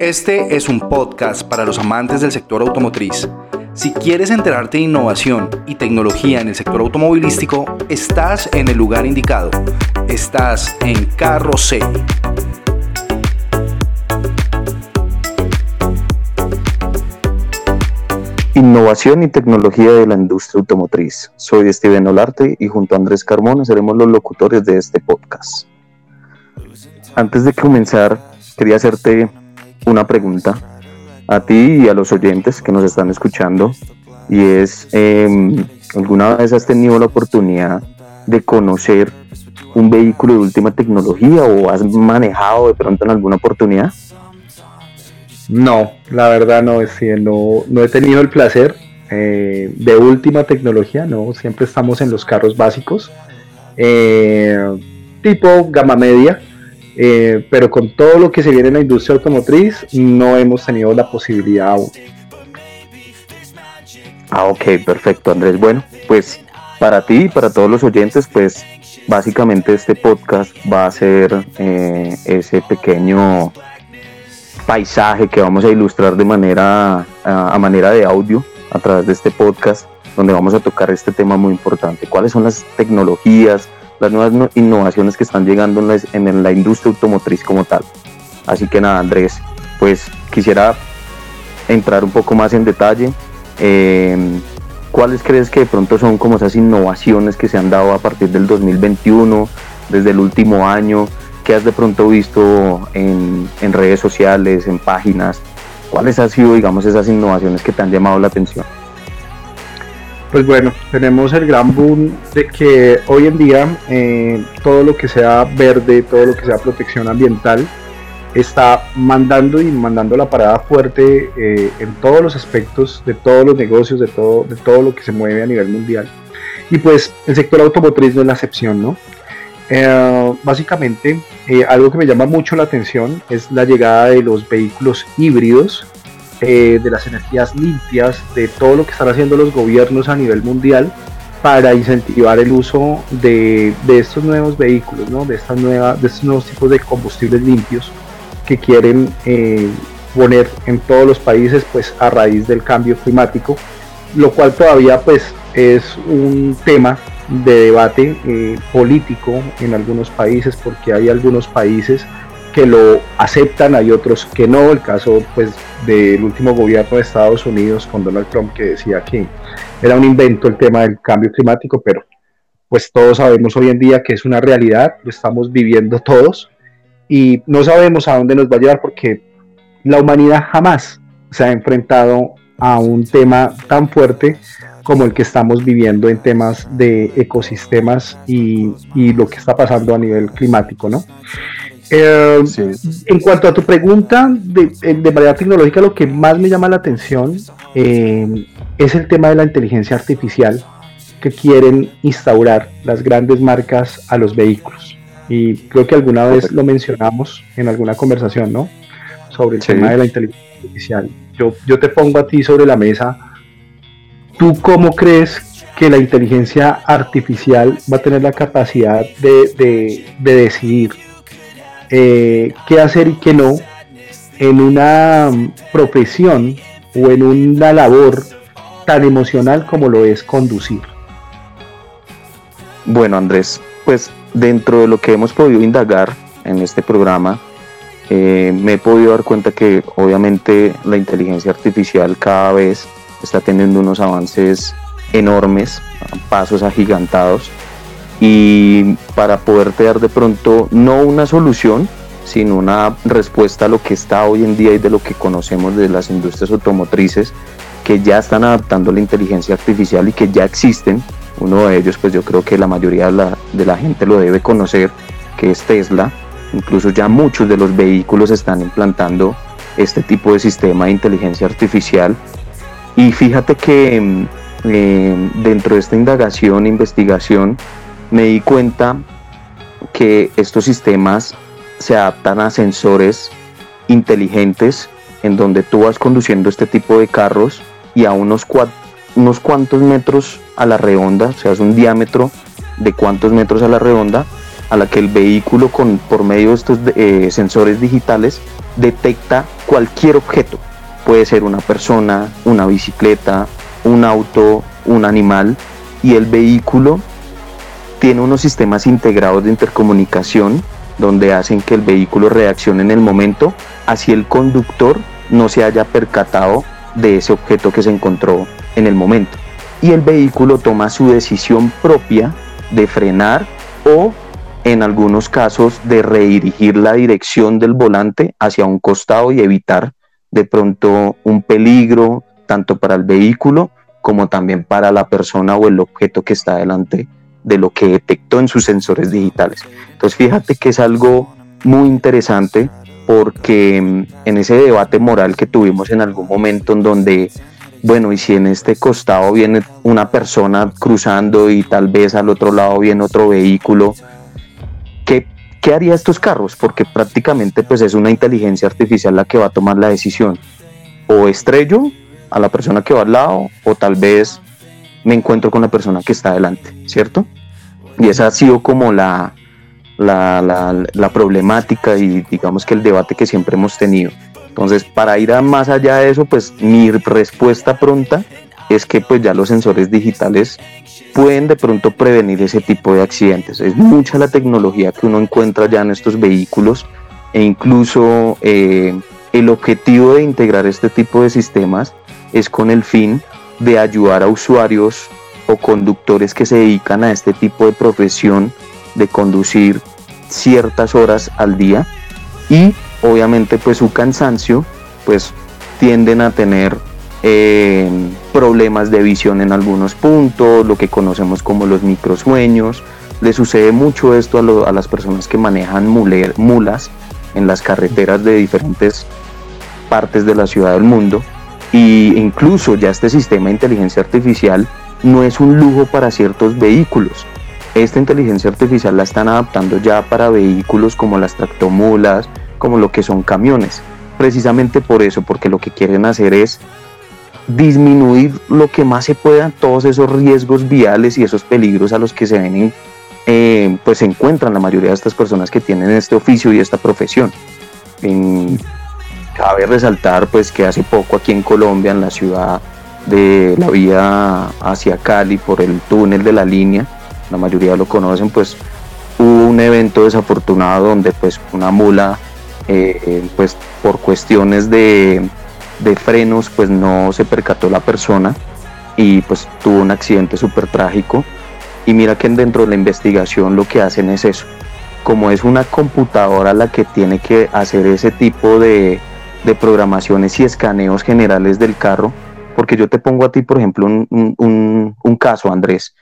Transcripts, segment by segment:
Este es un podcast para los amantes del sector automotriz. Si quieres enterarte de innovación y tecnología en el sector automovilístico, estás en el lugar indicado. Estás en Carro C. Innovación y tecnología de la industria automotriz. Soy Steven Olarte y junto a Andrés Carmona seremos los locutores de este podcast. Antes de comenzar, quería hacerte una pregunta a ti y a los oyentes que nos están escuchando y es, em, ¿alguna vez has tenido la oportunidad de conocer un vehículo de última tecnología o has manejado de pronto en alguna oportunidad? No, la verdad no, es no, no he tenido el placer eh, de última tecnología, no, siempre estamos en los carros básicos, eh, tipo gama media, eh, pero con todo lo que se viene en la industria automotriz no hemos tenido la posibilidad. Ah, ok, perfecto Andrés. Bueno, pues para ti y para todos los oyentes, pues básicamente este podcast va a ser eh, ese pequeño paisaje que vamos a ilustrar de manera a manera de audio a través de este podcast donde vamos a tocar este tema muy importante. ¿Cuáles son las tecnologías, las nuevas innovaciones que están llegando en la, industria automotriz como tal. Así que nada, Andrés, pues quisiera entrar un poco más en detalle. Em, ¿Cuáles crees que de pronto son como esas innovaciones que se han dado a partir del 2021, desde el último año? ¿Qué has de pronto visto en, en redes sociales, en páginas? ¿Cuáles han sido, digamos, esas innovaciones que te han llamado la atención? Pues bueno, tenemos el gran boom de que hoy en día eh, todo lo que sea verde, todo lo que sea protección ambiental, está mandando y mandando la parada fuerte eh, en todos los aspectos de todos los negocios, de todo, de todo lo que se mueve a nivel mundial. Y pues el sector automotriz no es la excepción, ¿no? Eh, básicamente, algo que me llama mucho la atención es la llegada de los vehículos híbridos eh, de las energías limpias, de todo lo que están haciendo los gobiernos a nivel mundial para incentivar el uso de, estos nuevos vehículos, ¿no? de, estas nuevas, de estos nuevos tipos de combustibles limpios que quieren eh, poner en todos los países pues a raíz del cambio climático, lo cual todavía pues es un tema de debate eh, político en algunos países porque hay algunos países que lo aceptan, hay otros que no. El caso pues del último gobierno de Estados Unidos con Donald Trump que decía que era un invento el tema del cambio climático, pero pues todos sabemos hoy en día que es una realidad, lo estamos viviendo todos y no sabemos a dónde nos va a llevar porque la humanidad jamás se ha enfrentado a un tema tan fuerte como el que estamos viviendo en temas de ecosistemas y, y lo que está pasando a nivel climático, ¿no? Eh, en cuanto a tu pregunta, eh, de, manera tecnológica, lo que más me llama la atención eh, es el tema de la inteligencia artificial que quieren instaurar las grandes marcas a los vehículos. Y creo que alguna vez lo mencionamos en alguna conversación, ¿no? Sobre el tema de la inteligencia artificial. Yo, yo te pongo a ti sobre la mesa. ¿Tú cómo crees que la inteligencia artificial va a tener la capacidad de, de, de decidir eh, qué hacer y qué no en una profesión o en una labor tan emocional como lo es conducir. Bueno, Andrés, pues dentro de lo que hemos podido indagar en este programa, eh, me he podido dar cuenta que obviamente la inteligencia artificial cada vez está teniendo unos avances enormes, pasos agigantados, y para poderte dar de pronto no una solución, sino una respuesta a lo que está hoy en día y de lo que conocemos de las industrias automotrices que ya están adaptando la inteligencia artificial y que ya existen. Uno de ellos, pues yo creo que la mayoría de la, de la gente lo debe conocer, que es Tesla. Incluso ya muchos de los vehículos están implantando este tipo de sistema de inteligencia artificial. Y fíjate que mm, eh, dentro de esta indagación, investigación, me di cuenta que estos sistemas se adaptan a sensores inteligentes en donde tú vas conduciendo este tipo de carros y a unos, unos cuantos metros a la redonda, o sea, es un diámetro de cuántos metros a la redonda, a la que el vehículo con, por medio de estos eh, sensores digitales detecta cualquier objeto. Puede ser una persona, una bicicleta, un auto, un animal y el vehículo tiene unos sistemas integrados de intercomunicación donde hacen que el vehículo reaccione en el momento, así el conductor no se haya percatado de ese objeto que se encontró en el momento. Y el vehículo toma su decisión propia de frenar o en algunos casos de redirigir la dirección del volante hacia un costado y evitar de pronto un peligro tanto para el vehículo como también para la persona o el objeto que está delante de lo que detectó en sus sensores digitales. Entonces fíjate que es algo muy interesante porque mm, en ese debate moral que tuvimos en algún momento en donde, bueno, y si en este costado viene una persona cruzando y tal vez al otro lado viene otro vehículo, ¿qué, qué haría estos carros? Porque prácticamente pues es una inteligencia artificial la que va a tomar la decisión. O estrello a la persona que va al lado o tal vez me encuentro con la persona que está adelante, ¿cierto? Y esa ha sido como la, la, problemática y digamos que el debate que siempre hemos tenido. Entonces, para ir más allá de eso, pues mi respuesta pronta es que pues ya los sensores digitales pueden de pronto prevenir ese tipo de accidentes. Es mucha la tecnología que uno encuentra ya en estos vehículos e incluso eh, el objetivo de integrar este tipo de sistemas es con el fin de ayudar a usuarios o conductores que se dedican a este tipo de profesión de conducir ciertas horas al día y obviamente pues su cansancio pues tienden a tener eh, problemas de visión en algunos puntos, lo que conocemos como los microsueños. Le sucede mucho esto a, a las personas que manejan mulas en las carreteras de diferentes partes de la ciudad del mundo y incluso ya este sistema de inteligencia artificial no es un lujo para ciertos vehículos. Esta inteligencia artificial la están adaptando ya para vehículos como las tractomulas, como lo que son camiones. Precisamente por eso, porque lo que quieren hacer es disminuir lo que más se pueda todos esos riesgos viales y esos peligros a los que se ven eh, pues se encuentran la mayoría de estas personas que tienen este oficio y esta profesión. Cabe resaltar pues que hace poco aquí en Colombia, en la ciudad de la vía hacia Cali por el túnel de la línea, la mayoría lo conocen, pues hubo un evento desafortunado donde pues una mula eh, pues por cuestiones de, de, frenos pues no se percató la persona y pues tuvo un accidente súper trágico y mira que dentro de la investigación lo que hacen es eso. Como es una computadora la que tiene que hacer ese tipo de, de programaciones y escaneos generales del carro, porque yo te pongo a ti, por ejemplo, un, caso, Andrés.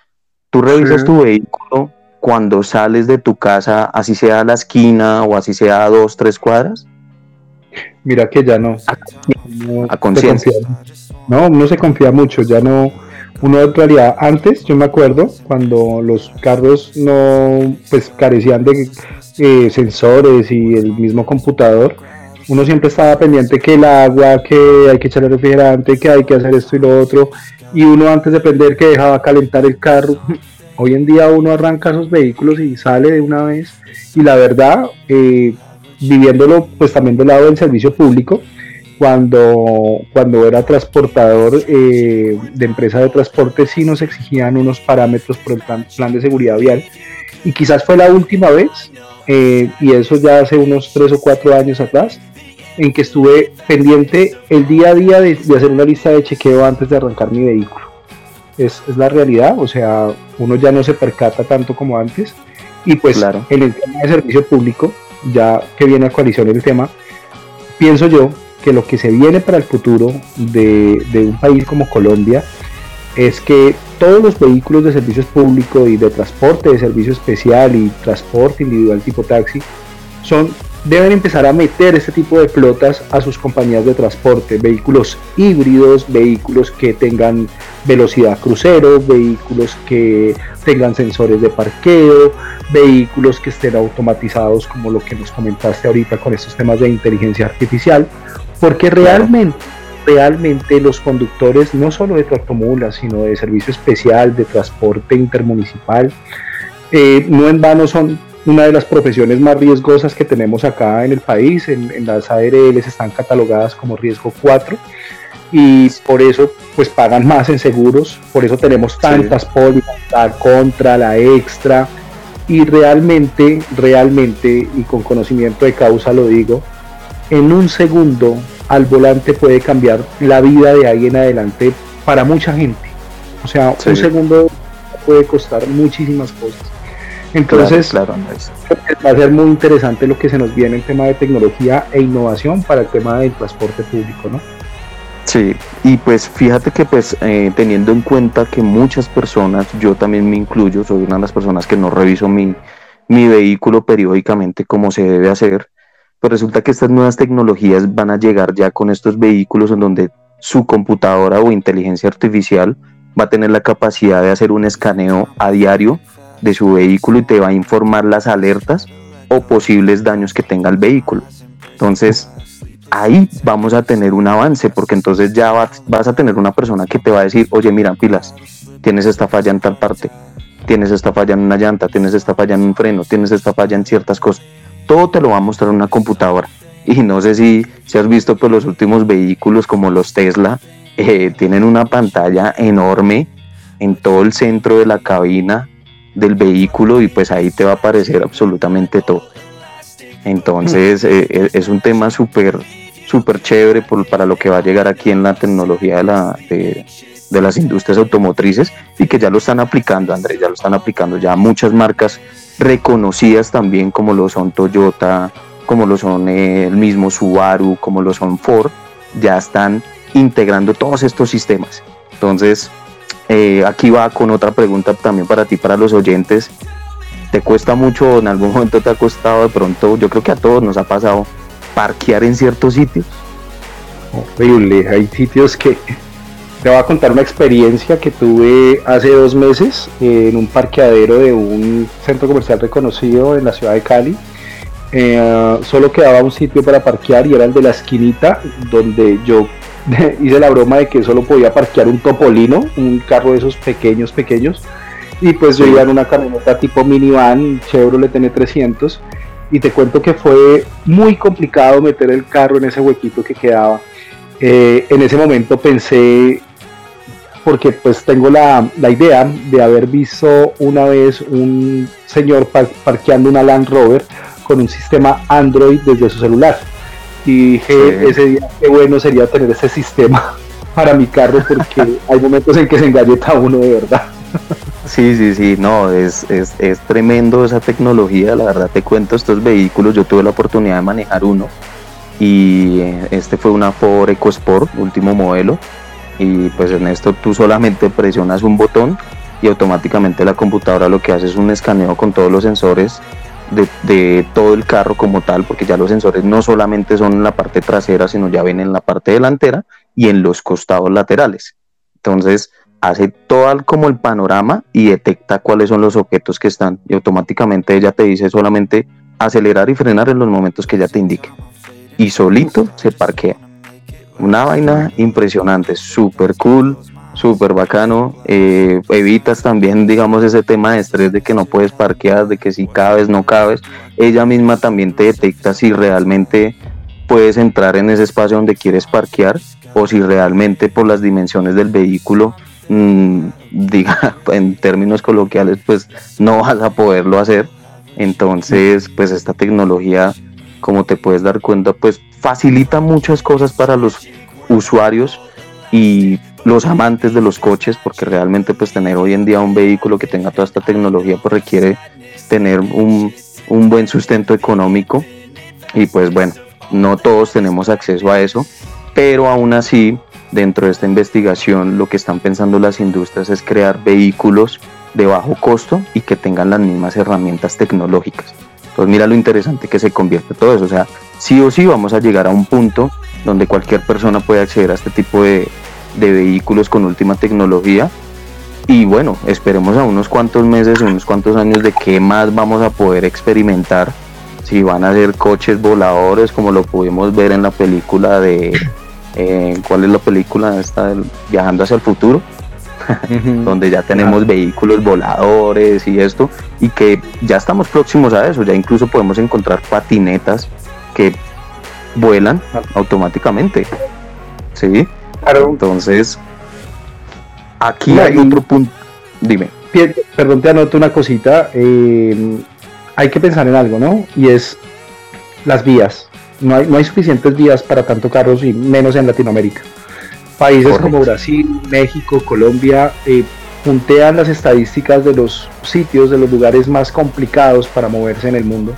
Tú revisas tu vehículo cuando sales de tu casa, así sea a la esquina o así sea a dos, tres cuadras. Mira que ya no. A, conciencia. No, no se confía mucho, ya no. Uno en realidad, antes yo me acuerdo cuando los carros no, pues carecían de eh, sensores y el mismo computador, uno siempre estaba pendiente que el agua, que hay que echarle refrigerante, que hay que hacer esto y lo otro, y uno antes de prender que dejaba calentar el carro. Hoy en día uno arranca esos vehículos y sale de una vez, y la verdad, eh, viviéndolo pues también del lado del servicio público, cuando, cuando era transportador eh, de empresa de transporte sí nos exigían unos parámetros por el plan, plan de seguridad vial. Y quizás fue la última vez eh, y eso ya hace unos tres o cuatro años atrás en que estuve pendiente el día a día de, hacer una lista de chequeo antes de arrancar mi vehículo. Es, la realidad, o sea, uno ya no se percata tanto como antes. Y pues en el tema de servicio público, ya que viene a coalición el tema, pienso yo que lo que se viene para el futuro de, de un país como Colombia es que todos los vehículos de servicios públicos y de transporte de servicio especial y transporte individual tipo taxi son deben empezar a meter este tipo de flotas a sus compañías de transporte, vehículos híbridos, vehículos que tengan velocidad crucero, vehículos que tengan sensores de parqueo, vehículos que estén automatizados como lo que nos comentaste ahorita con estos temas de inteligencia artificial, porque realmente realmente los conductores no solo de tractomulas, sino de servicio especial, de transporte intermunicipal, eh, no en vano son una de las profesiones más riesgosas que tenemos acá en el país. En, las ARLs están catalogadas como riesgo 4 y por eso pues pagan más en seguros, por eso tenemos tantas pólizas, la contra, la extra y realmente, realmente y con conocimiento de causa lo digo, en un segundo al volante puede cambiar la vida de ahí en adelante para mucha gente. O sea, un segundo puede costar muchísimas cosas. Entonces, va a ser muy interesante lo que se nos viene en tema de tecnología e innovación para el tema del transporte público, ¿no? Sí, y pues fíjate que pues eh, teniendo en cuenta que muchas personas, yo también me incluyo, soy una de las personas que no reviso mi, mi vehículo periódicamente como se debe hacer, pues resulta que estas nuevas tecnologías van a llegar ya con estos vehículos en donde su computadora o inteligencia artificial va a tener la capacidad de hacer un escaneo a diario de su vehículo y te va a informar las alertas o posibles daños que tenga el vehículo. Entonces, ahí vamos a tener un avance, porque entonces ya vas, a tener una persona que te va a decir, oye, mira, pilas, tienes esta falla en tal parte, tienes esta falla en una llanta, tienes esta falla en un freno, tienes esta falla en ciertas cosas. Todo te lo va a mostrar una computadora. Y no sé si, si has visto pues, los últimos vehículos como los Tesla, eh, tienen una pantalla enorme en todo el centro de la cabina del vehículo y pues ahí te va a aparecer absolutamente todo. Entonces eh, eh, es un tema súper súper chévere para lo que va a llegar aquí en la tecnología de, la, de, las industrias automotrices y que ya lo están aplicando, Andrés, ya lo están aplicando ya muchas marcas reconocidas también como lo son Toyota, como lo son eh, el mismo Subaru, como lo son Ford, ya están integrando todos estos sistemas. Entonces, eh, aquí va con otra pregunta también para ti, para los oyentes. ¿Te cuesta mucho, en algún momento te ha costado de pronto, yo creo que a todos nos ha pasado, parquear en ciertos sitios? Horrible, hay sitios que... Te voy a contar una experiencia que tuve hace dos meses en un parqueadero de un centro comercial reconocido en la ciudad de Cali. Eh, solo quedaba un sitio para parquear y era el de la esquinita donde yo hice la broma de que solo podía parquear un topolino, un carro de esos pequeños, pequeños. Y pues yo iba en una camioneta tipo minivan, Chevrolet N300. Y te cuento que fue muy complicado meter el carro en ese huequito que quedaba. Eh, en ese momento pensé, porque pues tengo la, idea de haber visto una vez un señor parqueando una Land Rover con un sistema Android desde su celular y dije ese día qué bueno sería tener ese sistema para mi carro porque hay momentos en que se engalleta uno de verdad. Sí, sí, sí, no, es, es, es, tremendo esa tecnología, la verdad te cuento estos vehículos, yo tuve la oportunidad de manejar uno y este fue una Ford EcoSport, último modelo, y pues en esto tú solamente presionas un botón y automáticamente la computadora lo que hace es un escaneo con todos los sensores de, todo el carro como tal, porque ya los sensores no solamente son en la parte trasera, sino ya ven en la parte delantera y en los costados laterales. Entonces hace todo como el panorama y detecta cuáles son los objetos que están y automáticamente ella te dice solamente acelerar y frenar en los momentos que ella te indique. Y solito se parquea. Una vaina impresionante, súper cool súper bacano. Eh, evitas también, digamos, ese tema de estrés de que no puedes parquear, de que si cabes, no cabes. Ella misma también te detecta si realmente puedes entrar en ese espacio donde quieres parquear o si realmente por las dimensiones del vehículo, mm, diga, en términos coloquiales, pues no vas a poderlo hacer. Entonces, pues esta tecnología, como te puedes dar cuenta, pues facilita muchas cosas para los usuarios y los amantes de los coches, porque realmente pues tener hoy en día un vehículo que tenga toda esta tecnología pues requiere tener un, un buen sustento económico y pues bueno, no todos tenemos acceso a eso, pero aún así dentro de esta investigación lo que están pensando las industrias es crear vehículos de bajo costo y que tengan las mismas herramientas tecnológicas. Entonces mira lo interesante que se convierte todo eso, o sea, sí o sí vamos a llegar a un punto donde cualquier persona puede acceder a este tipo de, de vehículos con última tecnología. Y bueno, esperemos a unos cuantos meses, unos cuantos años de qué más vamos a poder experimentar. Si van a ser coches voladores, como lo pudimos ver en la película de. Eh, ¿Cuál es la película esta Viajando hacia el futuro? donde ya tenemos vehículos voladores y esto, y que ya estamos próximos a eso, ya incluso podemos encontrar patinetas que vuelan automáticamente. ¿Sí? Entonces, aquí hay otro punto. Dime. Perdón, te anoto una cosita. Eh, hay que pensar en algo, ¿no? Y es las vías. No hay, no hay suficientes vías para tanto carros y menos en Latinoamérica. Países como Brasil, México, Colombia eh, puntean las estadísticas de los sitios, de los lugares más complicados para moverse en el mundo.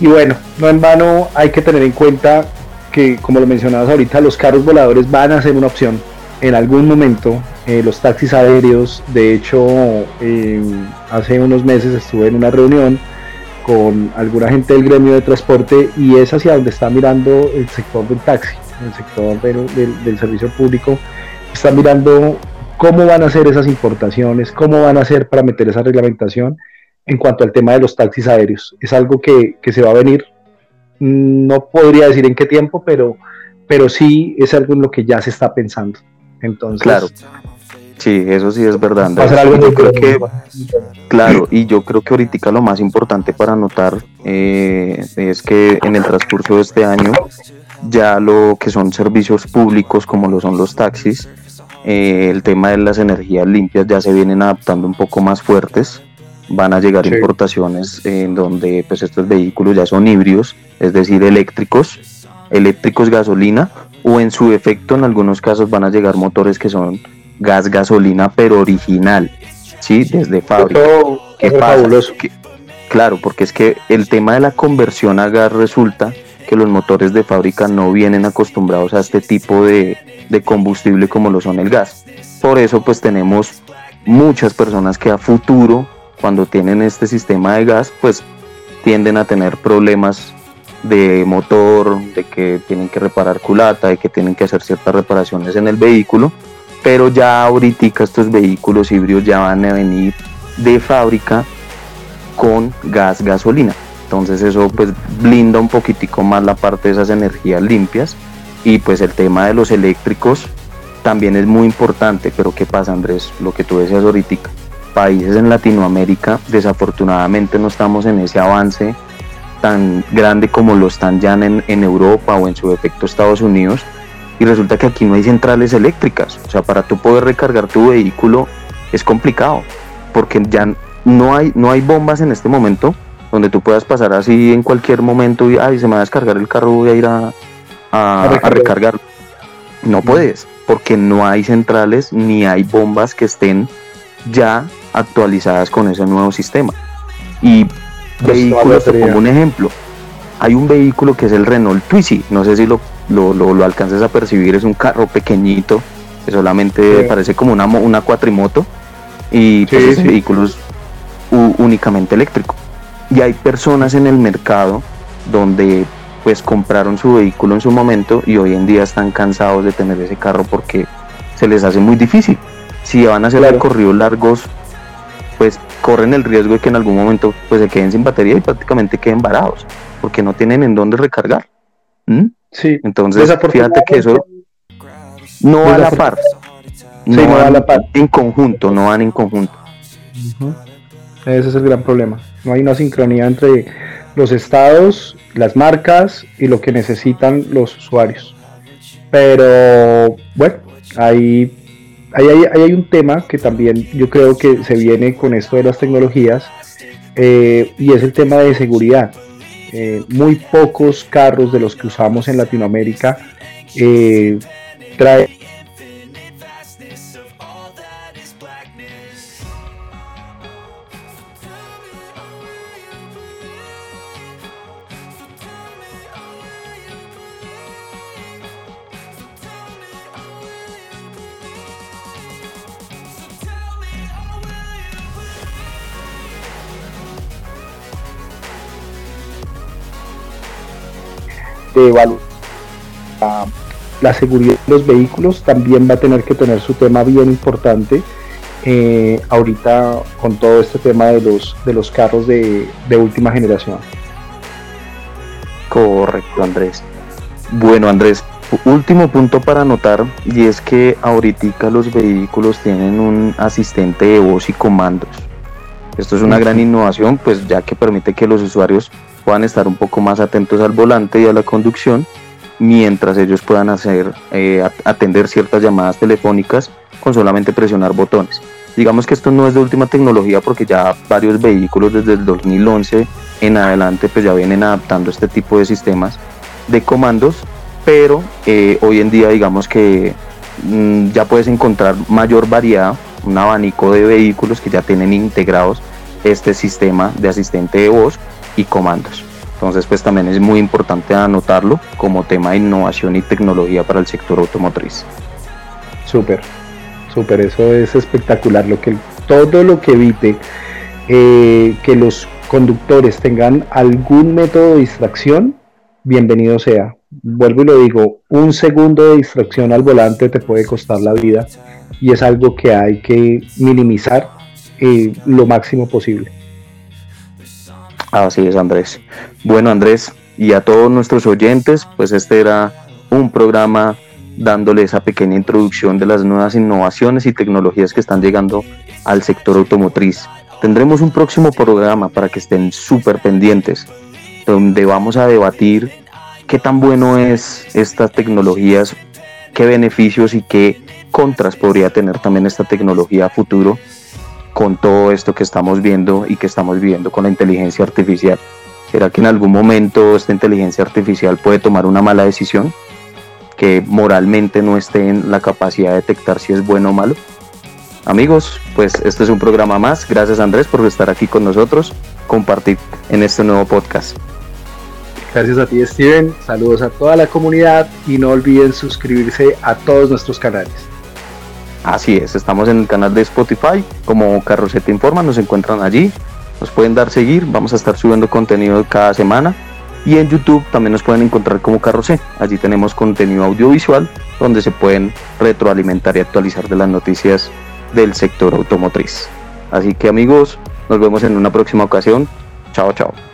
Y bueno, no en vano hay que tener en cuenta que, como lo mencionabas ahorita, los carros voladores van a ser una opción en algún momento. Eh, los taxis aéreos, de hecho, eh, hace unos meses estuve en una reunión con alguna gente del gremio de transporte y es hacia donde está mirando el sector del taxi el sector del, servicio público, están mirando cómo van a ser esas importaciones, cómo van a ser para meter esa reglamentación en cuanto al tema de los taxis aéreos. Es algo que, se va a venir, no podría decir en qué tiempo, pero, pero sí es algo en lo que ya se está pensando. Entonces, claro. Sí, eso sí es verdad. yo creo que, claro, y yo creo que ahorita lo más importante para notar eh, es que en el transcurso de este año ya lo que son servicios públicos como lo son los taxis, eh, el tema de las energías limpias ya se vienen adaptando un poco más fuertes. Van a llegar importaciones en donde pues estos vehículos ya son híbridos, es decir, eléctricos, eléctricos gasolina o en su efecto en algunos casos van a llegar motores que son gas gasolina pero original, ¿sí? Desde fábrica. ¿Qué pasa? claro, porque es que el tema de la conversión a gas resulta que los motores de fábrica no vienen acostumbrados a este tipo de, combustible como lo son el gas. Por eso pues tenemos muchas personas que a futuro, cuando tienen este sistema de gas, pues tienden a tener problemas de motor, de que tienen que reparar culata, de que tienen que hacer ciertas reparaciones en el vehículo, pero ya ahorita estos vehículos híbridos ya van a venir de fábrica con gas gasolina. Entonces eso pues blinda un poquitico más la parte de esas energías limpias y pues el tema de los eléctricos también es muy importante, pero ¿qué pasa Andrés? Lo que tú decías ahorita, países en Latinoamérica desafortunadamente no estamos en ese avance tan grande como lo están ya en, en Europa o en su defecto Estados Unidos y resulta que aquí no hay centrales eléctricas, o sea, para tú poder recargar tu vehículo es complicado porque ya no hay, no hay bombas en este momento donde tú puedas pasar así en cualquier momento y, ay, se me va a descargar el carro, voy a ir a, a, recargar. No puedes, porque no hay centrales ni hay bombas que estén ya actualizadas con ese nuevo sistema. Y pues vehículos, te pongo un ejemplo. Hay un vehículo que es el Renault Twizy, no sé si lo, lo, lo, alcances a percibir, es un carro pequeñito, que solamente parece como una, una cuatrimoto, y pues ese vehículo es únicamente eléctrico. Y hay personas en el mercado donde pues compraron su vehículo en su momento y hoy en día están cansados de tener ese carro porque se les hace muy difícil. Si van a hacer recorridos largos, pues corren el riesgo de que en algún momento pues se queden sin batería y prácticamente queden varados porque no tienen en dónde recargar. ¿Mm? Sí. Entonces, fíjate que eso no va a la par. No, van a la par. En conjunto, no van en conjunto. Ese es el gran problema. No hay una sincronía entre los estados, las marcas y lo que necesitan los usuarios. Pero bueno, ahí, hay un tema que también yo creo que se viene con esto de las tecnologías eh, y es el tema de seguridad. Eh, muy pocos carros de los que usamos en Latinoamérica eh, traen de La, seguridad de los vehículos también va a tener que tener su tema bien importante eh, ahorita con todo este tema de los, de los carros de, última generación. Correcto, Andrés. Bueno, Andrés, último punto para anotar y es que ahorita los vehículos tienen un asistente de voz y comandos. Esto es una gran innovación, pues ya que permite que los usuarios puedan estar un poco más atentos al volante y a la conducción mientras ellos puedan hacer eh, atender ciertas llamadas telefónicas con solamente presionar botones. Digamos que esto no es de última tecnología porque ya varios vehículos desde el 2011 en adelante pues ya vienen adaptando este tipo de sistemas de comandos, pero eh, hoy en día digamos que mm, ya puedes encontrar mayor variedad, un abanico de vehículos que ya tienen integrados este sistema de asistente de voz y comandos. Entonces pues también es muy importante anotarlo como tema de innovación y tecnología para el sector automotriz. Súper, súper, eso es espectacular. Lo que, todo lo que evite eh, que los conductores tengan algún método de distracción, bienvenido sea. Vuelvo y lo digo, un segundo de distracción al volante te puede costar la vida y es algo que hay que minimizar lo máximo posible. Así es, Andrés. Bueno, Andrés, y a todos nuestros oyentes, pues este era un programa dándole esa pequeña introducción de las nuevas innovaciones y tecnologías que están llegando al sector automotriz. Tendremos un próximo programa para que estén súper pendientes, donde vamos a debatir qué tan bueno es estas tecnologías, qué beneficios y qué contras podría tener también esta tecnología a futuro con todo esto que estamos viendo y que estamos viviendo con la inteligencia artificial. ¿Será que en algún momento esta inteligencia artificial puede tomar una mala decisión? Que moralmente no esté en la capacidad de detectar si es bueno o malo. Amigos, pues este es un programa más. Gracias Andrés por estar aquí con nosotros, compartir en este nuevo podcast. Gracias a ti Steven, saludos a toda la comunidad y no olviden suscribirse a todos nuestros canales. Así es, estamos en el canal de Spotify como Carroceta Informa, nos encuentran allí, nos pueden dar seguir, vamos a estar subiendo contenido cada semana y en YouTube también nos pueden encontrar como Carrocé, allí tenemos contenido audiovisual donde se pueden retroalimentar y actualizar de las noticias del sector automotriz. Así que amigos, nos vemos en una próxima ocasión, chao chao.